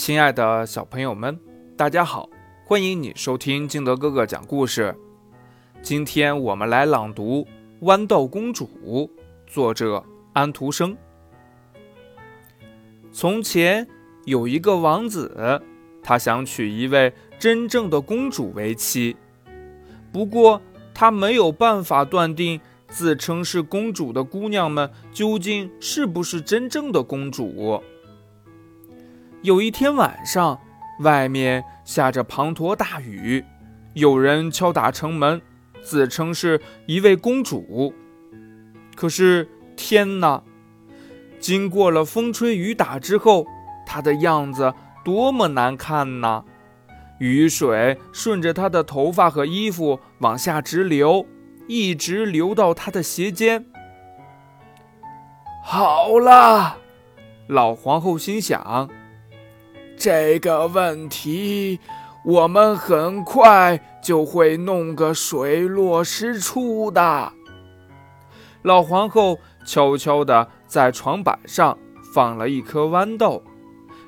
亲爱的小朋友们，大家好！欢迎你收听金德哥哥讲故事。今天我们来朗读《豌豆公主》，作者安徒生。从前有一个王子，他想娶一位真正的公主为妻，不过他没有办法断定自称是公主的姑娘们究竟是不是真正的公主。有一天晚上，外面下着滂沱大雨，有人敲打城门，自称是一位公主。可是天哪！经过了风吹雨打之后，她的样子多么难看呐！雨水顺着她的头发和衣服往下直流，一直流到她的鞋尖。好了，老皇后心想。这个问题，我们很快就会弄个水落石出的。老皇后悄悄地在床板上放了一颗豌豆，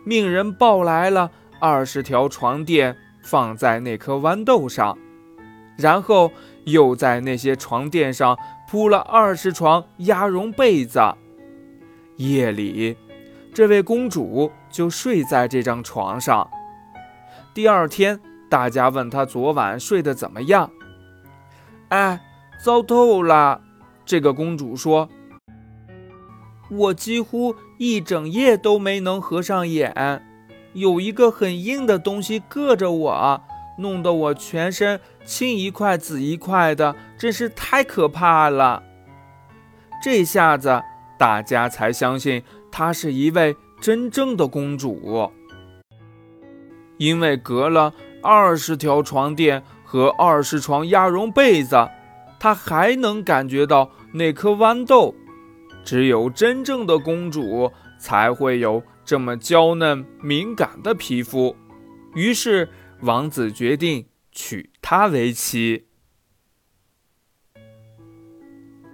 命人抱来了二十条床垫，放在那颗豌豆上，然后又在那些床垫上铺了二十床鸭绒被子。夜里。这位公主就睡在这张床上。第二天，大家问她昨晚睡得怎么样？哎，糟透了！这个公主说：“我几乎一整夜都没能合上眼，有一个很硬的东西硌着我，弄得我全身青一块紫一块的，真是太可怕了。”这下子，大家才相信。她是一位真正的公主，因为隔了二十条床垫和二十床鸭绒被子，她还能感觉到那颗豌豆。只有真正的公主才会有这么娇嫩敏感的皮肤。于是，王子决定娶她为妻。